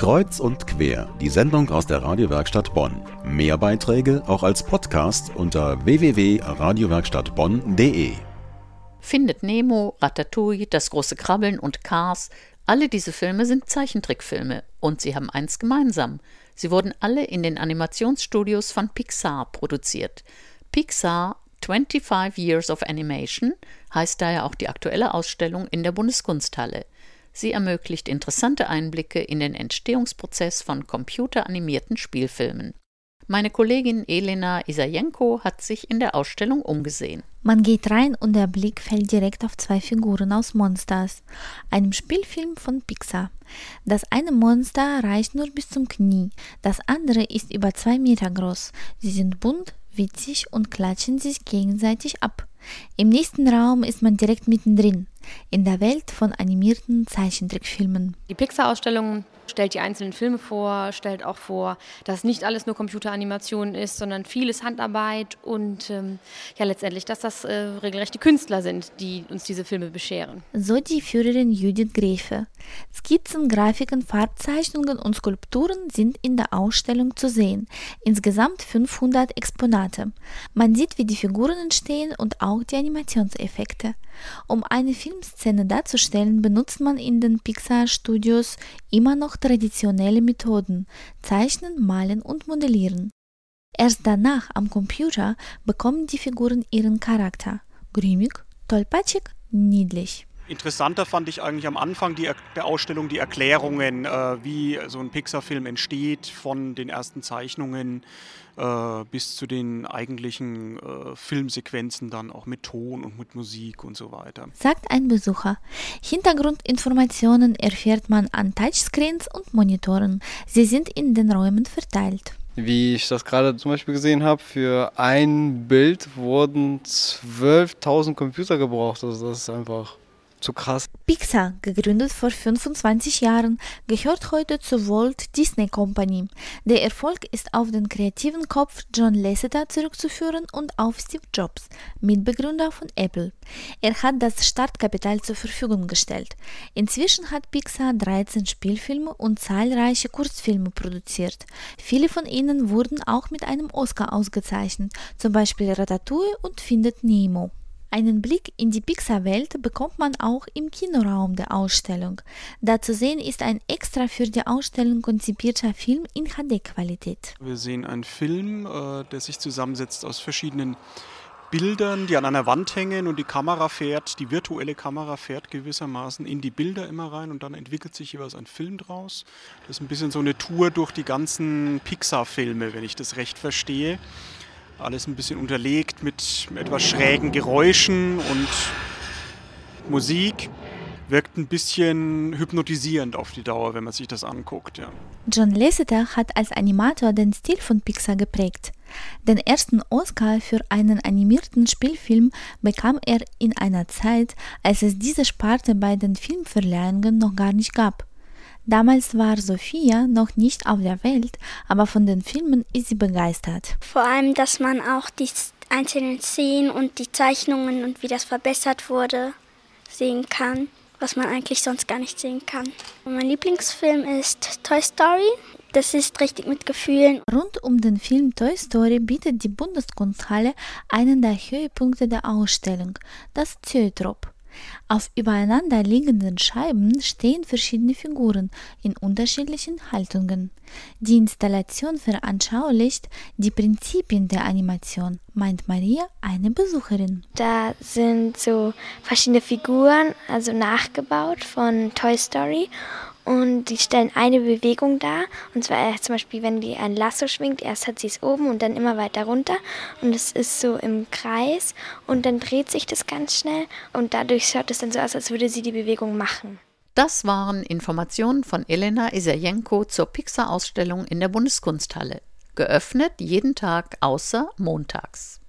Kreuz und quer, die Sendung aus der Radiowerkstatt Bonn. Mehr Beiträge auch als Podcast unter www.radiowerkstattbonn.de. Findet Nemo, Ratatouille, Das große Krabbeln und Cars, alle diese Filme sind Zeichentrickfilme und sie haben eins gemeinsam. Sie wurden alle in den Animationsstudios von Pixar produziert. Pixar 25 Years of Animation heißt daher auch die aktuelle Ausstellung in der Bundeskunsthalle. Sie ermöglicht interessante Einblicke in den Entstehungsprozess von computeranimierten Spielfilmen. Meine Kollegin Elena Isajenko hat sich in der Ausstellung umgesehen. Man geht rein und der Blick fällt direkt auf zwei Figuren aus Monsters, einem Spielfilm von Pixar. Das eine Monster reicht nur bis zum Knie, das andere ist über zwei Meter groß. Sie sind bunt, witzig und klatschen sich gegenseitig ab. Im nächsten Raum ist man direkt mittendrin, in der Welt von animierten Zeichentrickfilmen. Die Pixar-Ausstellung stellt die einzelnen Filme vor, stellt auch vor, dass nicht alles nur Computeranimation ist, sondern vieles Handarbeit und ähm, ja letztendlich, dass das äh, regelrechte Künstler sind, die uns diese Filme bescheren. So die Führerin Judith Gräfe. Skizzen, Grafiken, Farbzeichnungen und Skulpturen sind in der Ausstellung zu sehen. Insgesamt 500 Exponate. Man sieht, wie die Figuren entstehen und auch die Animationseffekte. Um eine Filmszene darzustellen, benutzt man in den Pixar-Studios immer noch traditionelle Methoden, Zeichnen, Malen und Modellieren. Erst danach am Computer bekommen die Figuren ihren Charakter. Grimmig, tollpatschig, niedlich. Interessanter fand ich eigentlich am Anfang die, der Ausstellung die Erklärungen, äh, wie so ein Pixar-Film entsteht, von den ersten Zeichnungen äh, bis zu den eigentlichen äh, Filmsequenzen dann auch mit Ton und mit Musik und so weiter. Sagt ein Besucher. Hintergrundinformationen erfährt man an Touchscreens und Monitoren. Sie sind in den Räumen verteilt. Wie ich das gerade zum Beispiel gesehen habe, für ein Bild wurden 12.000 Computer gebraucht. Also das ist einfach zu krass. Pixar, gegründet vor 25 Jahren, gehört heute zur Walt Disney Company. Der Erfolg ist auf den kreativen Kopf John Lasseter zurückzuführen und auf Steve Jobs, Mitbegründer von Apple. Er hat das Startkapital zur Verfügung gestellt. Inzwischen hat Pixar 13 Spielfilme und zahlreiche Kurzfilme produziert. Viele von ihnen wurden auch mit einem Oscar ausgezeichnet, zum Beispiel Ratatouille und Findet Nemo. Einen Blick in die Pixar-Welt bekommt man auch im Kinoraum der Ausstellung. Da zu sehen ist ein extra für die Ausstellung konzipierter Film in HD-Qualität. Wir sehen einen Film, äh, der sich zusammensetzt aus verschiedenen Bildern, die an einer Wand hängen und die Kamera fährt, die virtuelle Kamera fährt gewissermaßen in die Bilder immer rein und dann entwickelt sich jeweils ein Film draus. Das ist ein bisschen so eine Tour durch die ganzen Pixar-Filme, wenn ich das recht verstehe. Alles ein bisschen unterlegt mit etwas schrägen Geräuschen und Musik. Wirkt ein bisschen hypnotisierend auf die Dauer, wenn man sich das anguckt. Ja. John Lasseter hat als Animator den Stil von Pixar geprägt. Den ersten Oscar für einen animierten Spielfilm bekam er in einer Zeit, als es diese Sparte bei den Filmverleihungen noch gar nicht gab. Damals war Sophia noch nicht auf der Welt, aber von den Filmen ist sie begeistert. Vor allem, dass man auch die einzelnen Szenen und die Zeichnungen und wie das verbessert wurde sehen kann, was man eigentlich sonst gar nicht sehen kann. Und mein Lieblingsfilm ist Toy Story. Das ist richtig mit Gefühlen. Rund um den Film Toy Story bietet die Bundeskunsthalle einen der Höhepunkte der Ausstellung, das Zoetrop. Auf übereinander liegenden Scheiben stehen verschiedene Figuren in unterschiedlichen Haltungen. Die Installation veranschaulicht die Prinzipien der Animation, meint Maria, eine Besucherin. Da sind so verschiedene Figuren, also nachgebaut von Toy Story und die stellen eine Bewegung dar. Und zwar zum Beispiel, wenn die ein Lasso schwingt, erst hat sie es oben und dann immer weiter runter. Und es ist so im Kreis und dann dreht sich das ganz schnell und dadurch schaut es dann so aus, als würde sie die Bewegung machen. Das waren Informationen von Elena Isajenko zur Pixar-Ausstellung in der Bundeskunsthalle. Geöffnet jeden Tag außer montags.